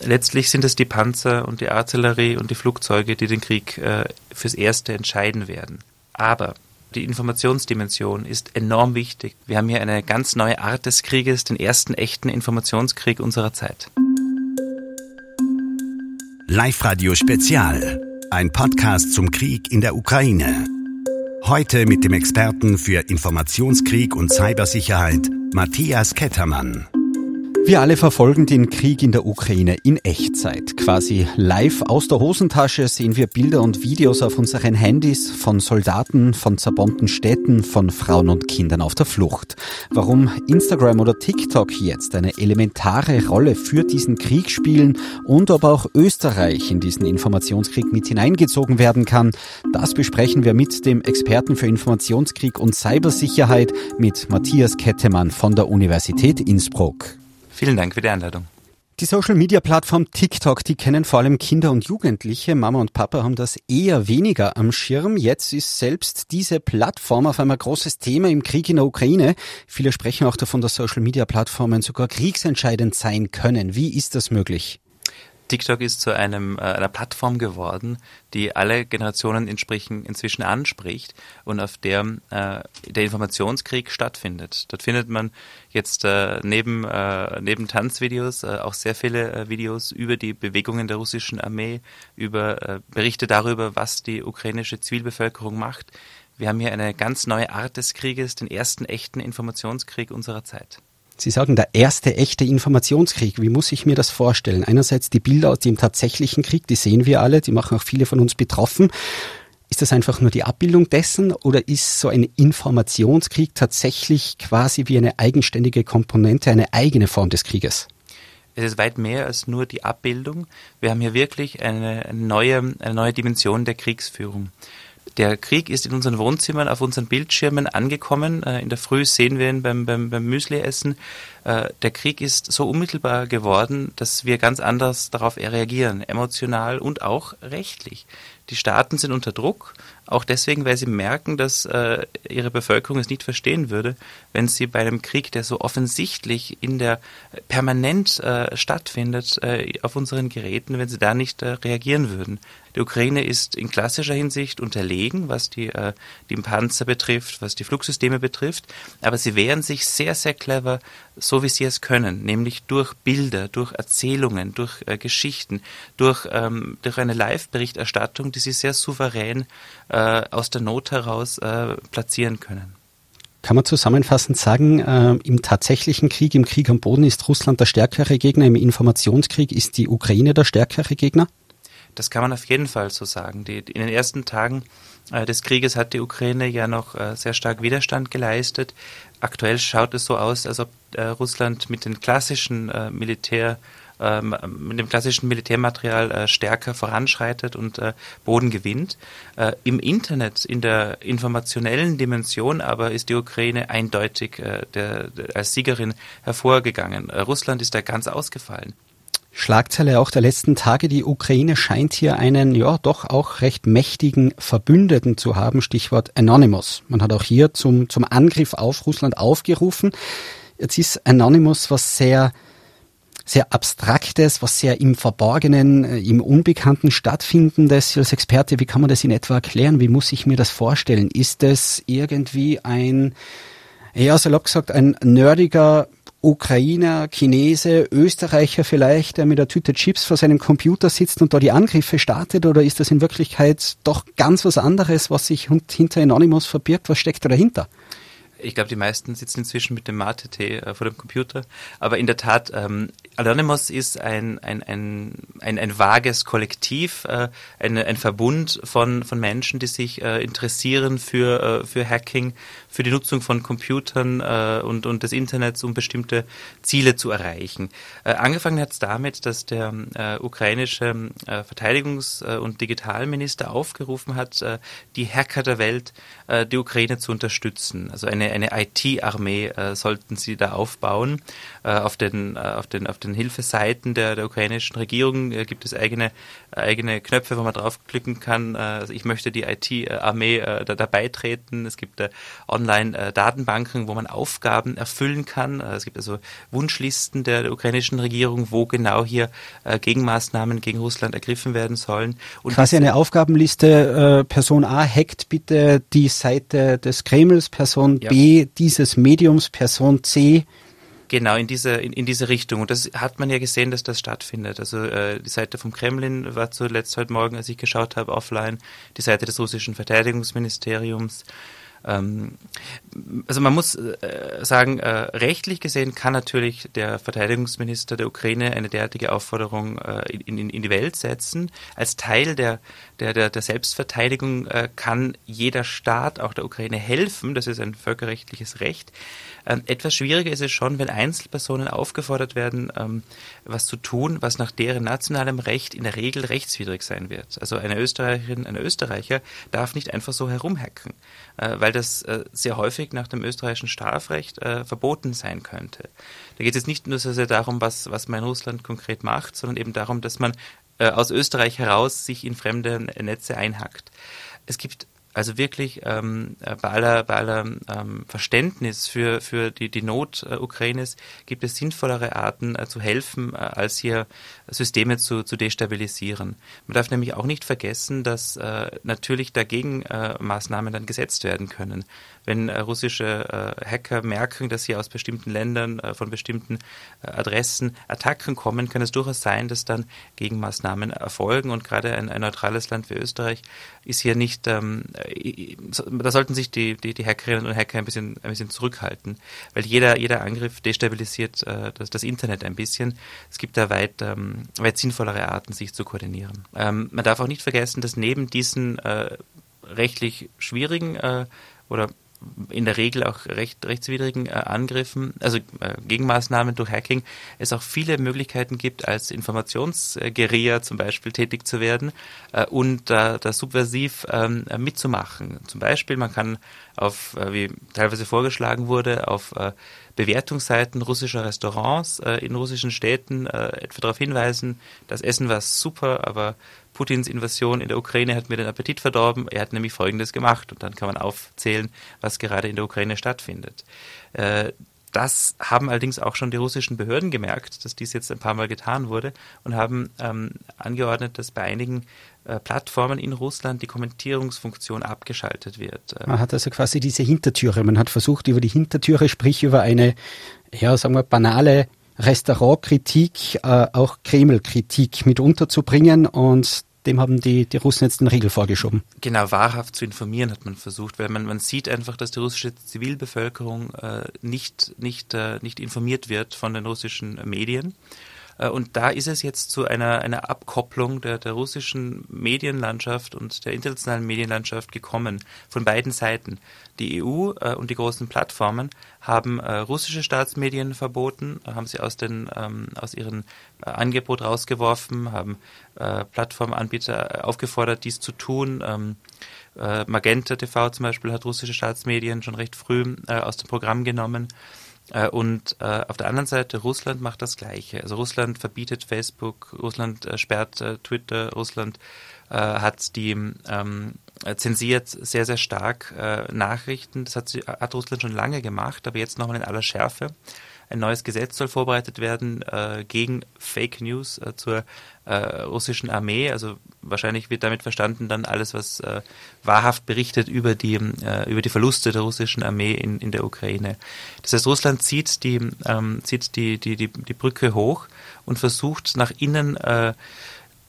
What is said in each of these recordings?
letztlich sind es die Panzer und die Artillerie und die Flugzeuge, die den Krieg äh, fürs Erste entscheiden werden. Aber die Informationsdimension ist enorm wichtig. Wir haben hier eine ganz neue Art des Krieges, den ersten echten Informationskrieg unserer Zeit. Live Radio Spezial, ein Podcast zum Krieg in der Ukraine. Heute mit dem Experten für Informationskrieg und Cybersicherheit, Matthias Kettermann. Wir alle verfolgen den Krieg in der Ukraine in Echtzeit. Quasi live aus der Hosentasche sehen wir Bilder und Videos auf unseren Handys von Soldaten, von zerbombten Städten, von Frauen und Kindern auf der Flucht. Warum Instagram oder TikTok jetzt eine elementare Rolle für diesen Krieg spielen und ob auch Österreich in diesen Informationskrieg mit hineingezogen werden kann, das besprechen wir mit dem Experten für Informationskrieg und Cybersicherheit mit Matthias Kettemann von der Universität Innsbruck. Vielen Dank für die Einladung. Die Social-Media-Plattform TikTok, die kennen vor allem Kinder und Jugendliche. Mama und Papa haben das eher weniger am Schirm. Jetzt ist selbst diese Plattform auf einmal großes Thema im Krieg in der Ukraine. Viele sprechen auch davon, dass Social-Media-Plattformen sogar kriegsentscheidend sein können. Wie ist das möglich? TikTok ist zu einem, äh, einer Plattform geworden, die alle Generationen inzwischen anspricht und auf der äh, der Informationskrieg stattfindet. Dort findet man jetzt äh, neben, äh, neben Tanzvideos äh, auch sehr viele äh, Videos über die Bewegungen der russischen Armee, über äh, Berichte darüber, was die ukrainische Zivilbevölkerung macht. Wir haben hier eine ganz neue Art des Krieges, den ersten echten Informationskrieg unserer Zeit. Sie sagen, der erste echte Informationskrieg. Wie muss ich mir das vorstellen? Einerseits die Bilder aus dem tatsächlichen Krieg, die sehen wir alle, die machen auch viele von uns betroffen. Ist das einfach nur die Abbildung dessen oder ist so ein Informationskrieg tatsächlich quasi wie eine eigenständige Komponente, eine eigene Form des Krieges? Es ist weit mehr als nur die Abbildung. Wir haben hier wirklich eine neue, eine neue Dimension der Kriegsführung. Der Krieg ist in unseren Wohnzimmern, auf unseren Bildschirmen angekommen. Äh, in der Früh sehen wir ihn beim, beim, beim Müsli-Essen. Äh, der Krieg ist so unmittelbar geworden, dass wir ganz anders darauf reagieren, emotional und auch rechtlich. Die Staaten sind unter Druck, auch deswegen, weil sie merken, dass äh, ihre Bevölkerung es nicht verstehen würde, wenn sie bei einem Krieg, der so offensichtlich in der permanent äh, stattfindet, äh, auf unseren Geräten, wenn sie da nicht äh, reagieren würden. Die Ukraine ist in klassischer Hinsicht unterlegen, was die, äh, die Panzer betrifft, was die Flugsysteme betrifft, aber sie wehren sich sehr, sehr clever, so wie sie es können, nämlich durch Bilder, durch Erzählungen, durch äh, Geschichten, durch, ähm, durch eine Live-Berichterstattung, die sie sehr souverän äh, aus der Not heraus äh, platzieren können. Kann man zusammenfassend sagen, äh, im tatsächlichen Krieg, im Krieg am Boden ist Russland der stärkere Gegner, im Informationskrieg ist die Ukraine der stärkere Gegner? Das kann man auf jeden Fall so sagen. Die, in den ersten Tagen äh, des Krieges hat die Ukraine ja noch äh, sehr stark Widerstand geleistet. Aktuell schaut es so aus, als ob äh, Russland mit den klassischen äh, Militär ähm, mit dem klassischen Militärmaterial äh, stärker voranschreitet und äh, Boden gewinnt. Äh, Im Internet, in der informationellen Dimension aber ist die Ukraine eindeutig äh, der, der, als Siegerin hervorgegangen. Äh, Russland ist da ganz ausgefallen. Schlagzeile auch der letzten Tage. Die Ukraine scheint hier einen, ja, doch auch recht mächtigen Verbündeten zu haben. Stichwort Anonymous. Man hat auch hier zum, zum Angriff auf Russland aufgerufen. Jetzt ist Anonymous was sehr, sehr Abstraktes, was sehr im Verborgenen, äh, im Unbekannten stattfindendes. Als Experte, wie kann man das in etwa erklären? Wie muss ich mir das vorstellen? Ist es irgendwie ein, ja, salopp gesagt, ein nerdiger Ukrainer, Chinese, Österreicher vielleicht, der mit der Tüte Chips vor seinem Computer sitzt und da die Angriffe startet? Oder ist das in Wirklichkeit doch ganz was anderes, was sich hinter Anonymous verbirgt? Was steckt da dahinter? Ich glaube, die meisten sitzen inzwischen mit dem Mate-Tee äh, vor dem Computer. Aber in der Tat, ähm, Anonymous ist ein, ein, ein, ein, ein vages Kollektiv, äh, ein, ein Verbund von, von Menschen, die sich äh, interessieren für, äh, für Hacking, für die Nutzung von Computern äh, und, und des Internets, um bestimmte Ziele zu erreichen. Äh, angefangen hat es damit, dass der äh, ukrainische äh, Verteidigungs- äh, und Digitalminister aufgerufen hat, äh, die Hacker der Welt, äh, die Ukraine zu unterstützen. Also eine eine, IT-Armee äh, sollten sie da aufbauen. Äh, auf, den, äh, auf, den, auf den Hilfeseiten der, der ukrainischen Regierung äh, gibt es eigene, eigene Knöpfe, wo man draufklicken kann. Äh, also ich möchte die IT-Armee äh, da, dabei treten. Es gibt Online-Datenbanken, wo man Aufgaben erfüllen kann. es gibt also Wunschlisten der, ukrainischen Regierung, wo genau hier Gegenmaßnahmen gegen Russland ergriffen werden sollen. Und Quasi eine Aufgabenliste, Person A hackt bitte die Seite des Kremls, Person ja. B dieses Mediums, Person C Genau, in diese, in, in diese Richtung. Und das hat man ja gesehen, dass das stattfindet. Also äh, die Seite vom Kremlin war zuletzt heute Morgen, als ich geschaut habe, offline, die Seite des russischen Verteidigungsministeriums. Ähm, also man muss äh, sagen, äh, rechtlich gesehen kann natürlich der Verteidigungsminister der Ukraine eine derartige Aufforderung äh, in, in, in, die Welt setzen. Als Teil der, der, der, der Selbstverteidigung äh, kann jeder Staat, auch der Ukraine, helfen. Das ist ein völkerrechtliches Recht. Ähm, etwas schwieriger ist es schon, wenn Einzelpersonen aufgefordert werden, ähm, was zu tun, was nach deren nationalem Recht in der Regel rechtswidrig sein wird. Also eine Österreicherin, ein Österreicher darf nicht einfach so herumhacken, weil das äh, sehr häufig nach dem österreichischen Strafrecht äh, verboten sein könnte. Da geht es nicht nur so sehr darum, was, was man in Russland konkret macht, sondern eben darum, dass man äh, aus Österreich heraus sich in fremde Netze einhackt. Es gibt also wirklich ähm, äh, bei aller, bei aller ähm, Verständnis für, für die, die Not äh, Ukraines gibt es sinnvollere Arten äh, zu helfen, äh, als hier Systeme zu, zu destabilisieren. Man darf nämlich auch nicht vergessen, dass äh, natürlich dagegen äh, Maßnahmen dann gesetzt werden können wenn äh, russische äh, Hacker merken, dass hier aus bestimmten Ländern, äh, von bestimmten Adressen Attacken kommen, kann es durchaus sein, dass dann Gegenmaßnahmen erfolgen. Und gerade ein, ein neutrales Land wie Österreich ist hier nicht, ähm, da sollten sich die, die, die Hackerinnen und Hacker ein bisschen, ein bisschen zurückhalten, weil jeder, jeder Angriff destabilisiert äh, das, das Internet ein bisschen. Es gibt da weit, ähm, weit sinnvollere Arten, sich zu koordinieren. Ähm, man darf auch nicht vergessen, dass neben diesen äh, rechtlich schwierigen äh, oder in der Regel auch recht, rechtswidrigen äh, Angriffen, also äh, Gegenmaßnahmen durch Hacking, es auch viele Möglichkeiten gibt, als Informationsguerilla zum Beispiel tätig zu werden äh, und da subversiv ähm, mitzumachen. Zum Beispiel, man kann auf, äh, wie teilweise vorgeschlagen wurde, auf äh, Bewertungsseiten russischer Restaurants äh, in russischen Städten etwa darauf hinweisen, das Essen war super, aber Putins Invasion in der Ukraine hat mir den Appetit verdorben. Er hat nämlich Folgendes gemacht und dann kann man aufzählen, was gerade in der Ukraine stattfindet. Äh, das haben allerdings auch schon die russischen Behörden gemerkt, dass dies jetzt ein paar Mal getan wurde und haben ähm, angeordnet, dass bei einigen äh, Plattformen in Russland die Kommentierungsfunktion abgeschaltet wird. Man hat also quasi diese Hintertüre. Man hat versucht, über die Hintertüre, sprich über eine, ja, sagen wir, banale Restaurantkritik, äh, auch Kreml-Kritik mit unterzubringen und dem haben die, die Russen jetzt den Riegel vorgeschoben. Genau, wahrhaft zu informieren hat man versucht, weil man, man sieht einfach, dass die russische Zivilbevölkerung äh, nicht, nicht, äh, nicht informiert wird von den russischen Medien. Äh, und da ist es jetzt zu einer, einer Abkopplung der, der russischen Medienlandschaft und der internationalen Medienlandschaft gekommen, von beiden Seiten. Die EU äh, und die großen Plattformen haben äh, russische Staatsmedien verboten, haben sie aus, den, ähm, aus ihrem Angebot rausgeworfen, haben Plattformanbieter aufgefordert, dies zu tun. Ähm, äh, Magenta TV zum Beispiel hat russische Staatsmedien schon recht früh aus dem Programm genommen. Äh, und äh, auf der anderen Seite, Russland macht das Gleiche. Also Russland verbietet Facebook, Russland äh, sperrt Twitter, Russland hat die ähm, zensiert sehr, sehr stark Nachrichten. Das hat, hat Russland schon lange gemacht, aber jetzt nochmal in aller Schärfe. Ein neues Gesetz soll vorbereitet werden äh, gegen Fake News äh, zur äh, russischen Armee. Also wahrscheinlich wird damit verstanden dann alles, was äh, wahrhaft berichtet über die, äh, über die Verluste der russischen Armee in, in der Ukraine. Das heißt, Russland zieht die, ähm, zieht die, die, die, die Brücke hoch und versucht nach innen äh,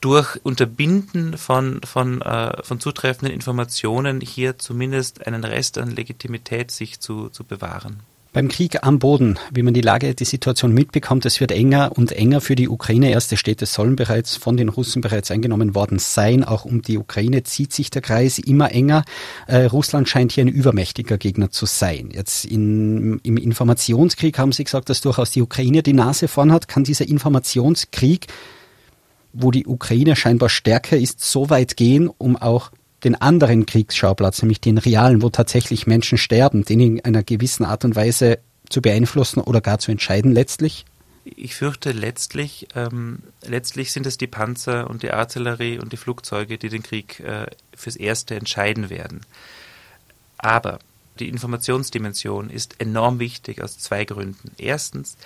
durch Unterbinden von, von, äh, von zutreffenden Informationen hier zumindest einen Rest an Legitimität sich zu, zu bewahren. Beim Krieg am Boden, wie man die Lage, die Situation mitbekommt, es wird enger und enger für die Ukraine. Erste Städte sollen bereits von den Russen bereits eingenommen worden sein. Auch um die Ukraine zieht sich der Kreis immer enger. Äh, Russland scheint hier ein übermächtiger Gegner zu sein. Jetzt in, im Informationskrieg haben Sie gesagt, dass durchaus die Ukraine die Nase vorn hat. Kann dieser Informationskrieg, wo die Ukraine scheinbar stärker ist, so weit gehen, um auch den anderen Kriegsschauplatz, nämlich den realen, wo tatsächlich Menschen sterben, den in einer gewissen Art und Weise zu beeinflussen oder gar zu entscheiden letztlich? Ich fürchte, letztlich, ähm, letztlich sind es die Panzer und die Artillerie und die Flugzeuge, die den Krieg äh, fürs Erste entscheiden werden. Aber die Informationsdimension ist enorm wichtig aus zwei Gründen. Erstens,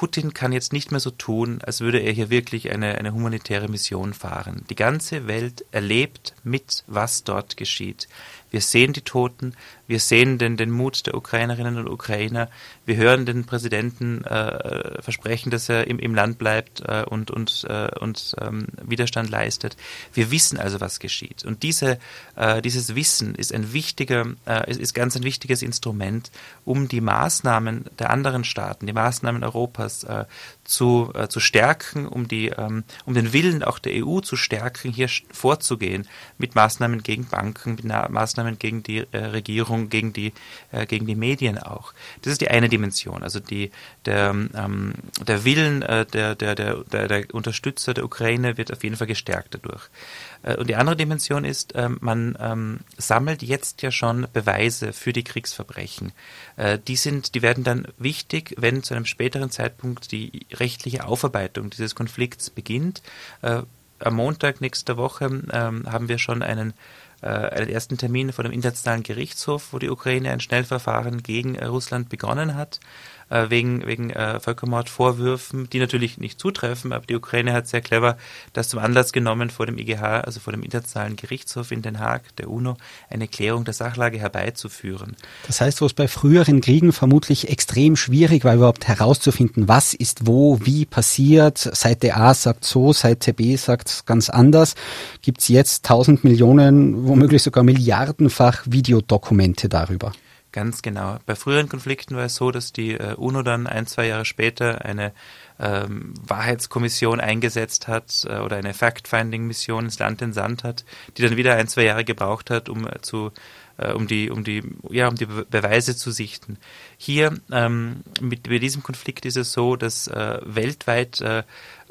Putin kann jetzt nicht mehr so tun, als würde er hier wirklich eine, eine humanitäre Mission fahren. Die ganze Welt erlebt mit, was dort geschieht. Wir sehen die Toten, wir sehen den, den Mut der Ukrainerinnen und Ukrainer, wir hören den Präsidenten äh, versprechen, dass er im, im Land bleibt äh, und, und, äh, und ähm, Widerstand leistet. Wir wissen also, was geschieht. Und diese, äh, dieses Wissen ist ein wichtiger, äh, ist, ist ganz ein wichtiges Instrument, um die Maßnahmen der anderen Staaten, die Maßnahmen Europas äh, zu, zu stärken, um, die, ähm, um den Willen auch der EU zu stärken, hier vorzugehen mit Maßnahmen gegen Banken, mit Maßnahmen gegen die äh, Regierung, gegen die, äh, gegen die Medien auch. Das ist die eine Dimension, also die, der, ähm, der Willen äh, der, der, der, der, Unterstützer der Ukraine wird auf jeden Fall gestärkt dadurch. Äh, und die andere Dimension ist, ähm, man ähm, sammelt jetzt ja schon Beweise für die Kriegsverbrechen. Äh, die sind, die werden dann wichtig, wenn zu einem späteren Zeitpunkt die rechtliche Aufarbeitung dieses Konflikts beginnt. Äh, am Montag nächster Woche ähm, haben wir schon einen einen ersten Termin vor dem Internationalen Gerichtshof, wo die Ukraine ein Schnellverfahren gegen Russland begonnen hat äh, wegen, wegen äh, Völkermordvorwürfen, die natürlich nicht zutreffen, aber die Ukraine hat sehr clever das zum Anlass genommen, vor dem IGH, also vor dem Internationalen Gerichtshof in Den Haag, der UNO, eine Klärung der Sachlage herbeizuführen. Das heißt, wo es bei früheren Kriegen vermutlich extrem schwierig war, überhaupt herauszufinden, was ist wo, wie passiert, Seite A sagt so, Seite B sagt ganz anders, gibt es jetzt tausend Millionen, womöglich sogar milliardenfach Videodokumente darüber. Ganz genau. Bei früheren Konflikten war es so, dass die äh, UNO dann ein, zwei Jahre später eine ähm, Wahrheitskommission eingesetzt hat äh, oder eine Fact-Finding-Mission ins Land entsandt hat, die dann wieder ein, zwei Jahre gebraucht hat, um äh, zu äh, um die um die ja um die Beweise zu sichten. Hier ähm, mit, mit diesem Konflikt ist es so, dass äh, weltweit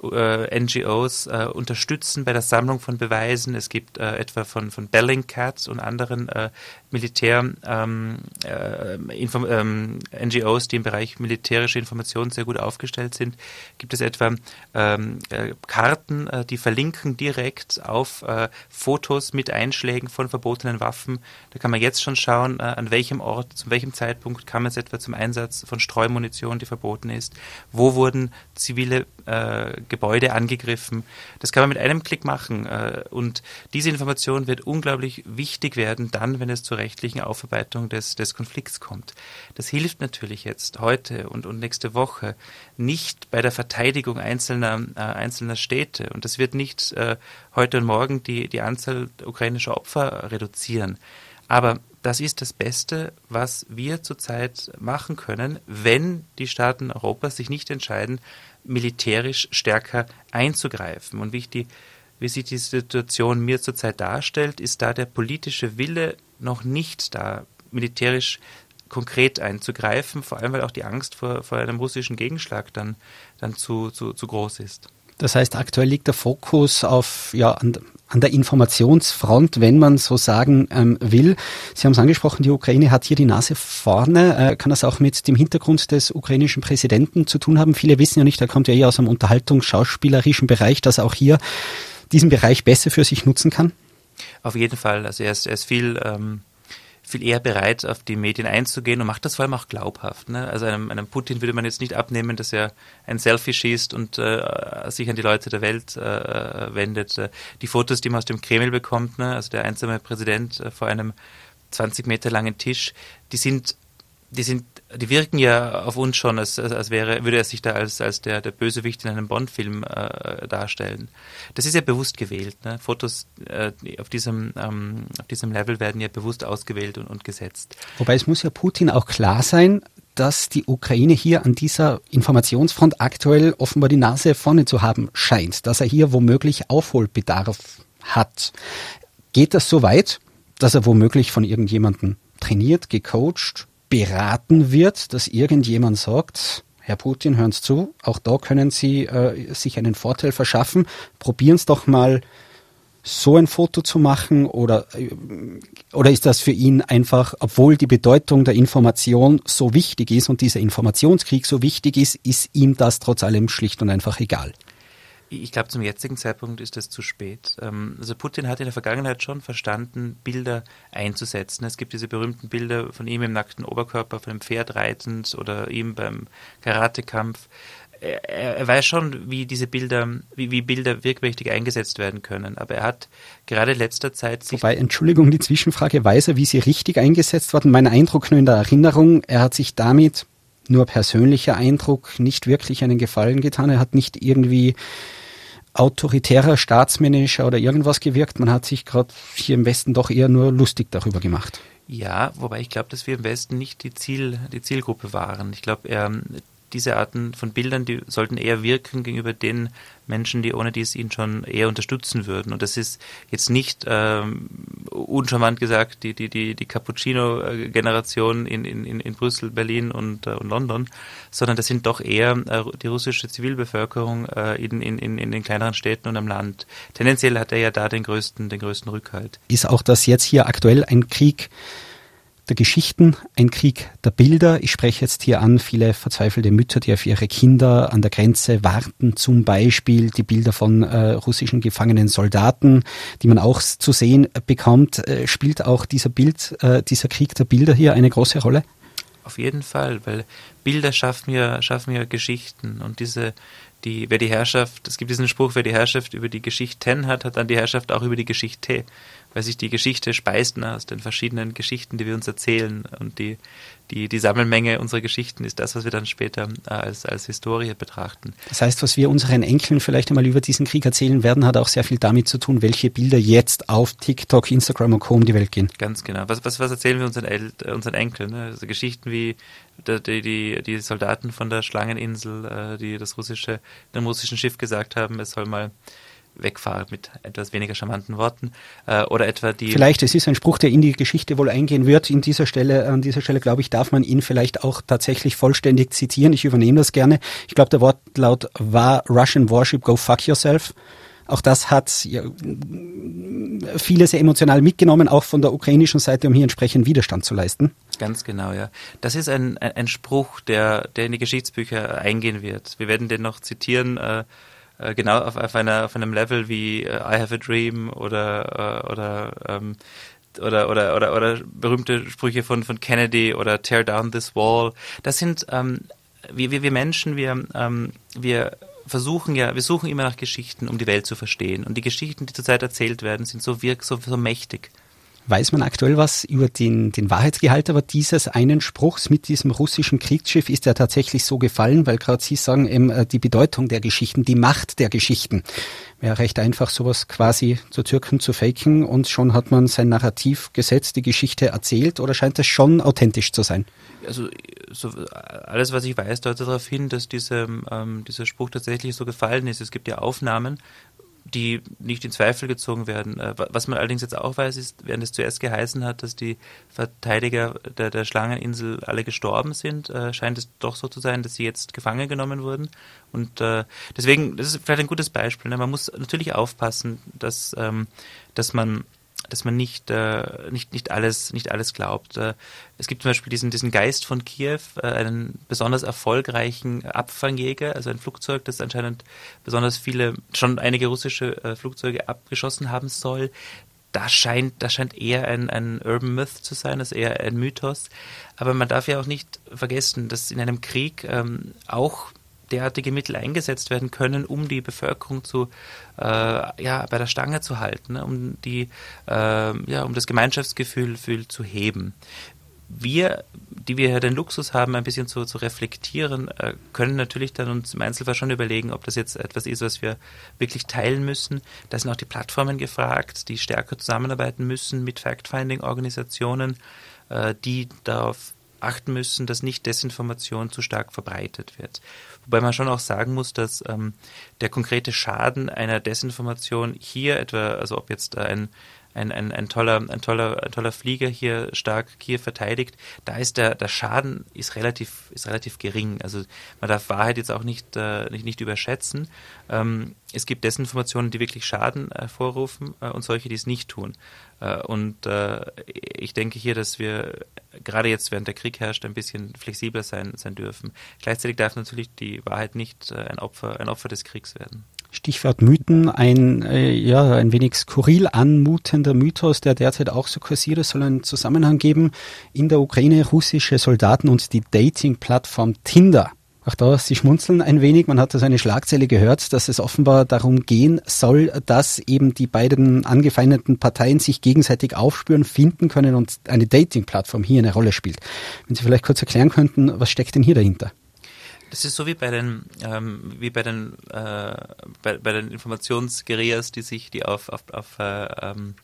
äh, NGOs äh, unterstützen bei der Sammlung von Beweisen. Es gibt äh, etwa von, von Bellingcat und anderen äh, Militär ähm, äh, ähm, die im Bereich militärische Informationen sehr gut aufgestellt sind, gibt es etwa ähm, äh, Karten, die verlinken direkt auf Fotos mit Einschlägen von verbotenen Waffen. Da kann man jetzt schon schauen, an welchem Ort, zu welchem Zeitpunkt kam es etwa zum Einsatz von Streumunition, die verboten ist, wo wurden zivile äh, Gebäude angegriffen. Das kann man mit einem Klick machen äh, und diese Information wird unglaublich wichtig werden, dann, wenn es zur rechtlichen Aufarbeitung des, des Konflikts kommt. Das hilft natürlich jetzt heute und, und nächste Woche nicht bei der Verteidigung einzelner, äh, einzelner Städte und das wird nicht äh, heute und morgen die, die Anzahl ukrainischer Opfer reduzieren. Aber das ist das Beste, was wir zurzeit machen können, wenn die Staaten Europas sich nicht entscheiden, militärisch stärker einzugreifen. Und wie, die, wie sich die Situation mir zurzeit darstellt, ist da der politische Wille noch nicht da, militärisch konkret einzugreifen, vor allem weil auch die Angst vor, vor einem russischen Gegenschlag dann, dann zu, zu, zu groß ist. Das heißt, aktuell liegt der Fokus auf, ja, an, an der Informationsfront, wenn man so sagen ähm, will. Sie haben es angesprochen, die Ukraine hat hier die Nase vorne. Äh, kann das auch mit dem Hintergrund des ukrainischen Präsidenten zu tun haben? Viele wissen ja nicht, er kommt ja eher aus einem unterhaltungsschauspielerischen Bereich, dass er auch hier diesen Bereich besser für sich nutzen kann? Auf jeden Fall. Also er ist, er ist viel ähm, viel eher bereit, auf die Medien einzugehen und macht das vor allem auch glaubhaft. Ne? Also einem, einem Putin würde man jetzt nicht abnehmen, dass er ein Selfie schießt und äh, sich an die Leute der Welt äh, wendet. Die Fotos, die man aus dem Kreml bekommt, ne? also der einsame Präsident äh, vor einem 20 Meter langen Tisch, die sind die sind, die wirken ja auf uns schon, als, als wäre, würde er sich da als, als der, der Bösewicht in einem Bond-Film äh, darstellen. Das ist ja bewusst gewählt. Ne? Fotos äh, auf, diesem, ähm, auf diesem Level werden ja bewusst ausgewählt und, und gesetzt. Wobei es muss ja Putin auch klar sein, dass die Ukraine hier an dieser Informationsfront aktuell offenbar die Nase vorne zu haben scheint, dass er hier womöglich Aufholbedarf hat. Geht das so weit, dass er womöglich von irgendjemandem trainiert, gecoacht, beraten wird, dass irgendjemand sagt, Herr Putin, hören Sie zu, auch da können Sie äh, sich einen Vorteil verschaffen. Probieren Sie doch mal so ein Foto zu machen oder, oder ist das für ihn einfach, obwohl die Bedeutung der Information so wichtig ist und dieser Informationskrieg so wichtig ist, ist ihm das trotz allem schlicht und einfach egal? Ich glaube, zum jetzigen Zeitpunkt ist es zu spät. Ähm, also Putin hat in der Vergangenheit schon verstanden, Bilder einzusetzen. Es gibt diese berühmten Bilder von ihm im nackten Oberkörper, von einem Pferd reitend oder ihm beim Karatekampf. Er, er, weiß schon, wie diese Bilder, wie, wie Bilder wirkmächtig eingesetzt werden können. Aber er hat gerade in letzter Zeit sich. Wobei, Entschuldigung, die Zwischenfrage, weiß er, wie sie richtig eingesetzt wurden? Mein Eindruck nur in der Erinnerung, er hat sich damit nur persönlicher Eindruck nicht wirklich einen Gefallen getan. Er hat nicht irgendwie autoritärer Staatsmanager oder irgendwas gewirkt. Man hat sich gerade hier im Westen doch eher nur lustig darüber gemacht. Ja, wobei ich glaube, dass wir im Westen nicht die, Ziel, die Zielgruppe waren. Ich glaube, ähm, diese Arten von Bildern, die sollten eher wirken gegenüber den Menschen, die ohne dies ihn schon eher unterstützen würden. Und das ist jetzt nicht ähm, uncharmant gesagt die, die, die, die Cappuccino-Generation in, in, in Brüssel, Berlin und, äh, und London, sondern das sind doch eher äh, die russische Zivilbevölkerung äh, in, in, in, den kleineren Städten und am Land. Tendenziell hat er ja da den größten, den größten Rückhalt. Ist auch das jetzt hier aktuell ein Krieg der Geschichten, ein Krieg der Bilder. Ich spreche jetzt hier an viele verzweifelte Mütter, die auf ihre Kinder an der Grenze warten, zum Beispiel die Bilder von äh, russischen gefangenen Soldaten, die man auch zu sehen bekommt. Äh, spielt auch dieser Bild, äh, dieser Krieg der Bilder hier eine große Rolle? Auf jeden Fall, weil Bilder schaffen ja, schaffen ja Geschichten und diese die, wer die Herrschaft, es gibt diesen Spruch, wer die Herrschaft über die Geschichten hat, hat dann die Herrschaft auch über die Geschichte, weil sich die Geschichte speist ne, aus den verschiedenen Geschichten, die wir uns erzählen und die, die, die Sammelmenge unserer Geschichten ist das, was wir dann später äh, als, als Historie betrachten. Das heißt, was wir unseren Enkeln vielleicht einmal über diesen Krieg erzählen werden, hat auch sehr viel damit zu tun, welche Bilder jetzt auf TikTok, Instagram und Co. um die Welt gehen. Ganz genau. Was, was, was erzählen wir unseren, El unseren Enkeln? Ne? Also Geschichten wie die, die, die Soldaten von der Schlangeninsel, äh, die das russische, dem russischen Schiff gesagt haben, es soll mal wegfahren mit etwas weniger charmanten Worten äh, oder etwa die vielleicht es ist ein Spruch der in die Geschichte wohl eingehen wird in dieser Stelle an dieser Stelle glaube ich darf man ihn vielleicht auch tatsächlich vollständig zitieren ich übernehme das gerne ich glaube der Wortlaut war Russian Warship go fuck yourself auch das hat ja, viele sehr emotional mitgenommen, auch von der ukrainischen Seite, um hier entsprechend Widerstand zu leisten. Ganz genau, ja. Das ist ein, ein, ein Spruch, der, der in die Geschichtsbücher eingehen wird. Wir werden den noch zitieren, äh, äh genau auf, auf, einer, auf einem Level wie äh, I Have a Dream oder, äh, oder ähm, oder, oder, oder, oder berühmte Sprüche von, von Kennedy oder Tear Down This Wall. Das sind, ähm, wir, wir, wir Menschen, wir, ähm, wir versuchen ja, wir suchen immer nach Geschichten, um die Welt zu verstehen. Und die Geschichten, die zurzeit erzählt werden, sind so wirk, so, so mächtig. Weiß man aktuell was über den, den Wahrheitsgehalt aber dieses einen Spruchs mit diesem russischen Kriegsschiff? Ist der tatsächlich so gefallen? Weil gerade Sie sagen eben äh, die Bedeutung der Geschichten, die Macht der Geschichten. Wäre recht einfach, sowas quasi zu Türken zu faken und schon hat man sein Narrativ gesetzt, die Geschichte erzählt oder scheint das schon authentisch zu sein? Also so, alles, was ich weiß, deutet darauf hin, dass diese, ähm, dieser Spruch tatsächlich so gefallen ist. Es gibt ja Aufnahmen, die nicht in Zweifel gezogen werden. Äh, was man allerdings jetzt auch weiß, ist, während es zuerst geheißen hat, dass die Verteidiger der, der Schlangeninsel alle gestorben sind, äh, scheint es doch so zu sein, dass sie jetzt gefangen genommen wurden. Und äh, deswegen, das ist vielleicht ein gutes Beispiel. Ne? Man muss natürlich aufpassen, dass, ähm, dass man dass man nicht, äh, nicht, nicht, alles, nicht alles glaubt. Äh, es gibt zum Beispiel diesen, diesen Geist von Kiew, äh, einen besonders erfolgreichen Abfangjäger, also ein Flugzeug, das anscheinend besonders viele, schon einige russische äh, Flugzeuge abgeschossen haben soll. Das scheint, das scheint eher ein, ein Urban Myth zu sein, also eher ein Mythos. Aber man darf ja auch nicht vergessen, dass in einem Krieg ähm, auch derartige Mittel eingesetzt werden können, um die Bevölkerung zu, äh, ja, bei der Stange zu halten, ne? um, die, äh, ja, um das Gemeinschaftsgefühl zu heben. Wir, die wir ja den Luxus haben, ein bisschen zu, zu reflektieren, äh, können natürlich dann uns im Einzelfall schon überlegen, ob das jetzt etwas ist, was wir wirklich teilen müssen. Da sind auch die Plattformen gefragt, die stärker zusammenarbeiten müssen mit Fact-Finding-Organisationen, äh, die darauf achten müssen, dass nicht Desinformation zu stark verbreitet wird. Wobei man schon auch sagen muss, dass ähm, der konkrete Schaden einer Desinformation hier etwa, also ob jetzt ein, ein, ein, ein, toller, ein, toller, ein toller Flieger hier stark Kiew verteidigt. Da ist der, der Schaden ist relativ, ist relativ gering. Also man darf Wahrheit jetzt auch nicht, äh, nicht, nicht überschätzen. Ähm, es gibt Desinformationen, die wirklich Schaden hervorrufen äh, und solche, die es nicht tun. Äh, und äh, ich denke hier, dass wir gerade jetzt, während der Krieg herrscht, ein bisschen flexibler sein, sein dürfen. Gleichzeitig darf natürlich die Wahrheit nicht äh, ein Opfer, ein Opfer des Kriegs werden. Stichwort Mythen, ein, äh, ja, ein wenig skurril anmutender Mythos, der derzeit auch so kursiert. Soll einen Zusammenhang geben in der Ukraine russische Soldaten und die Dating-Plattform Tinder. Auch da, Sie schmunzeln ein wenig. Man hat also eine Schlagzeile gehört, dass es offenbar darum gehen soll, dass eben die beiden angefeindeten Parteien sich gegenseitig aufspüren, finden können und eine Dating-Plattform hier eine Rolle spielt. Wenn Sie vielleicht kurz erklären könnten, was steckt denn hier dahinter? Das ist so wie bei den, ähm, wie bei den, äh, bei, bei den Informationsguerillas, die sich, die auf, auf, auf äh, ähm,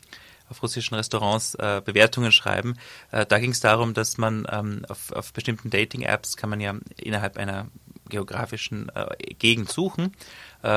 auf russischen Restaurants äh, Bewertungen schreiben. Äh, da ging es darum, dass man ähm, auf, auf bestimmten Dating-Apps kann man ja innerhalb einer geografischen äh, Gegend suchen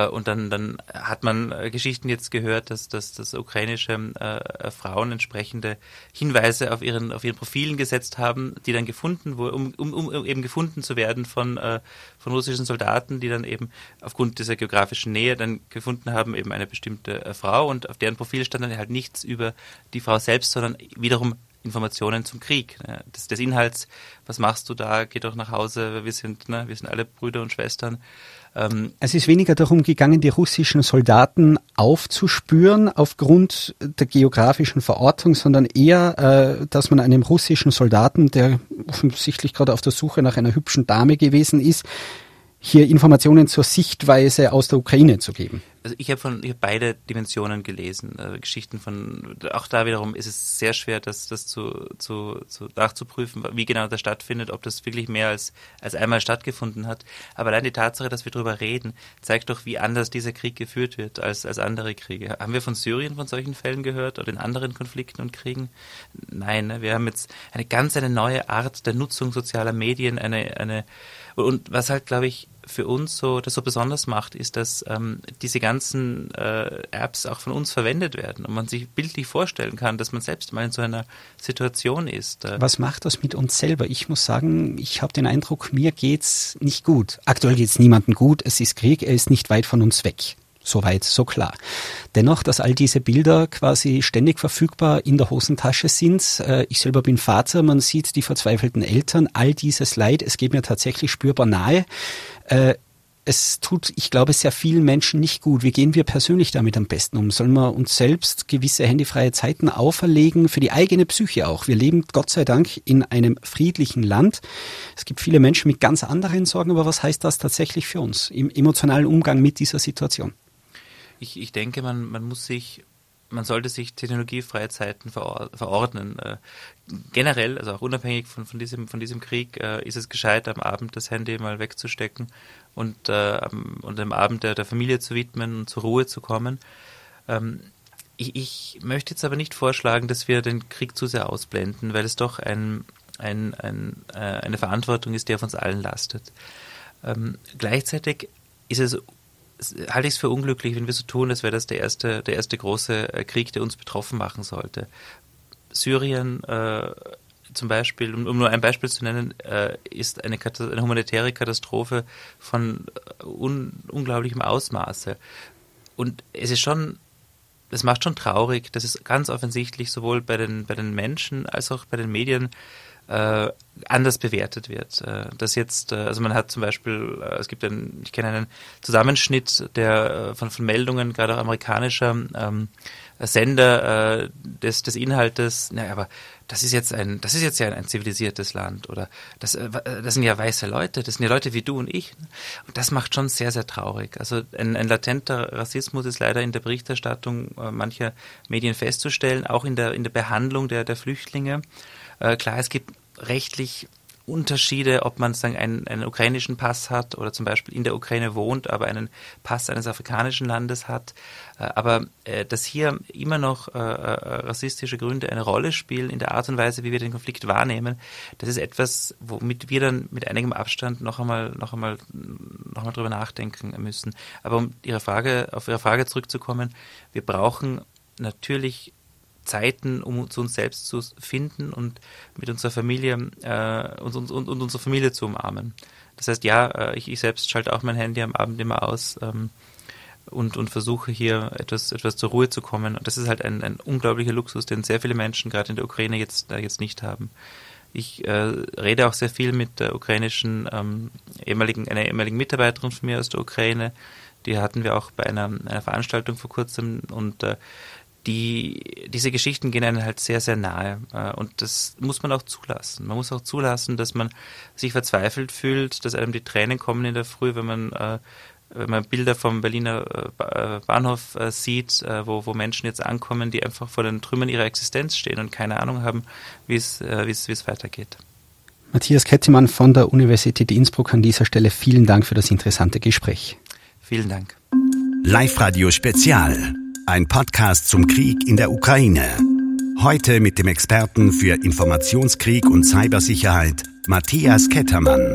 und dann, dann hat man äh, Geschichten jetzt gehört, dass, dass, dass ukrainische äh, Frauen entsprechende Hinweise auf ihren, auf ihren Profilen gesetzt haben, die dann gefunden wurden, um, um, um eben gefunden zu werden von, äh, von russischen Soldaten, die dann eben aufgrund dieser geografischen Nähe dann gefunden haben, eben eine bestimmte äh, Frau und auf deren Profil stand dann halt nichts über die Frau selbst, sondern wiederum Informationen zum Krieg. Ne? Das, des Inhalts, was machst du da, geh doch nach Hause, wir sind, ne, wir sind alle Brüder und Schwestern. Ähm, es ist weniger darum gegangen, die russischen Soldaten aufzuspüren aufgrund der geografischen Verortung, sondern eher, äh, dass man einem russischen Soldaten, der offensichtlich gerade auf der Suche nach einer hübschen Dame gewesen ist, hier Informationen zur Sichtweise aus der Ukraine zu geben. Also ich habe von ich hab beide Dimensionen gelesen, äh, Geschichten von auch da wiederum ist es sehr schwer, das, das zu, zu, zu nachzuprüfen, wie genau das stattfindet, ob das wirklich mehr als, als einmal stattgefunden hat. Aber allein die Tatsache, dass wir darüber reden, zeigt doch, wie anders dieser Krieg geführt wird als, als andere Kriege. Haben wir von Syrien von solchen Fällen gehört oder in anderen Konflikten und Kriegen? Nein, ne? wir haben jetzt eine ganz eine neue Art der Nutzung sozialer Medien, eine, eine und was halt, glaube ich, für uns so das so besonders macht, ist, dass ähm, diese ganzen äh, Apps auch von uns verwendet werden und man sich bildlich vorstellen kann, dass man selbst mal in so einer Situation ist. Äh. Was macht das mit uns selber? Ich muss sagen, ich habe den Eindruck, mir geht's nicht gut. Aktuell geht's niemandem gut. Es ist Krieg, er ist nicht weit von uns weg. Soweit, so klar. Dennoch, dass all diese Bilder quasi ständig verfügbar in der Hosentasche sind. Äh, ich selber bin Vater, man sieht die verzweifelten Eltern, all dieses Leid, es geht mir tatsächlich spürbar nahe. Äh, es tut, ich glaube, sehr vielen Menschen nicht gut. Wie gehen wir persönlich damit am besten um? Sollen wir uns selbst gewisse handyfreie Zeiten auferlegen, für die eigene Psyche auch? Wir leben Gott sei Dank in einem friedlichen Land. Es gibt viele Menschen mit ganz anderen Sorgen, aber was heißt das tatsächlich für uns im emotionalen Umgang mit dieser Situation? Ich, ich denke, man, man muss sich, man sollte sich technologiefreie Zeiten verordnen. Äh, generell, also auch unabhängig von, von, diesem, von diesem Krieg, äh, ist es gescheit, am Abend das Handy mal wegzustecken und, äh, und dem Abend der, der Familie zu widmen und zur Ruhe zu kommen. Ähm, ich, ich möchte jetzt aber nicht vorschlagen, dass wir den Krieg zu sehr ausblenden, weil es doch ein, ein, ein, eine Verantwortung ist, die auf uns allen lastet. Ähm, gleichzeitig ist es halte ich es für unglücklich, wenn wir so tun, als wäre das der erste, der erste große äh, Krieg, der uns betroffen machen sollte. Syrien äh, zum Beispiel, um, um, nur ein Beispiel zu nennen, äh, ist eine, eine, humanitäre Katastrophe von äh, un unglaublichem Ausmaße. Und es ist schon, es macht schon traurig, dass es ganz offensichtlich sowohl bei den, bei den Menschen als auch bei den Medien äh, anders bewertet wird. Äh, das jetzt, äh, also man hat zum Beispiel, äh, es gibt einen, ich kenne einen Zusammenschnitt der von, von Meldungen, gerade auch amerikanischer ähm, Sender äh, des, des Inhaltes, naja, aber das ist jetzt ein, das ist jetzt ja ein, ein zivilisiertes Land oder das, äh, das sind ja weiße Leute, das sind ja Leute wie du und ich. Und das macht schon sehr, sehr traurig. Also ein, ein latenter Rassismus ist leider in der Berichterstattung äh, mancher Medien festzustellen, auch in der, in der Behandlung der, der Flüchtlinge. Äh, klar, es gibt rechtlich Unterschiede, ob man sagen, einen, einen ukrainischen Pass hat oder zum Beispiel in der Ukraine wohnt, aber einen Pass eines afrikanischen Landes hat. Äh, aber äh, dass hier immer noch äh, äh, rassistische Gründe eine Rolle spielen in der Art und Weise, wie wir den Konflikt wahrnehmen, das ist etwas, womit wir dann mit einigem Abstand noch einmal, noch einmal, noch einmal drüber nachdenken müssen. Aber um Ihre Frage, auf Ihre Frage zurückzukommen, wir brauchen natürlich Zeiten, um zu uns selbst zu finden und mit unserer Familie äh, und, und, und, und unsere Familie zu umarmen. Das heißt, ja, äh, ich, ich selbst schalte auch mein Handy am Abend immer aus ähm, und, und versuche hier etwas, etwas zur Ruhe zu kommen. Und das ist halt ein, ein unglaublicher Luxus, den sehr viele Menschen gerade in der Ukraine jetzt, äh, jetzt nicht haben. Ich äh, rede auch sehr viel mit der ukrainischen ähm, ehemaligen, einer ehemaligen Mitarbeiterin von mir aus der Ukraine. Die hatten wir auch bei einer, einer Veranstaltung vor kurzem und äh, die, diese Geschichten gehen einem halt sehr, sehr nahe. Äh, und das muss man auch zulassen. Man muss auch zulassen, dass man sich verzweifelt fühlt, dass einem die Tränen kommen in der Früh, wenn man äh, wenn man Bilder vom Berliner äh, Bahnhof sieht, wo, wo Menschen jetzt ankommen, die einfach vor den Trümmern ihrer Existenz stehen und keine Ahnung haben, wie es, wie es, wie es weitergeht. Matthias Kettimann von der Universität Innsbruck an dieser Stelle vielen Dank für das interessante Gespräch. Vielen Dank. Live Radio Spezial, ein Podcast zum Krieg in der Ukraine. Heute mit dem Experten für Informationskrieg und Cybersicherheit, Matthias Kettermann.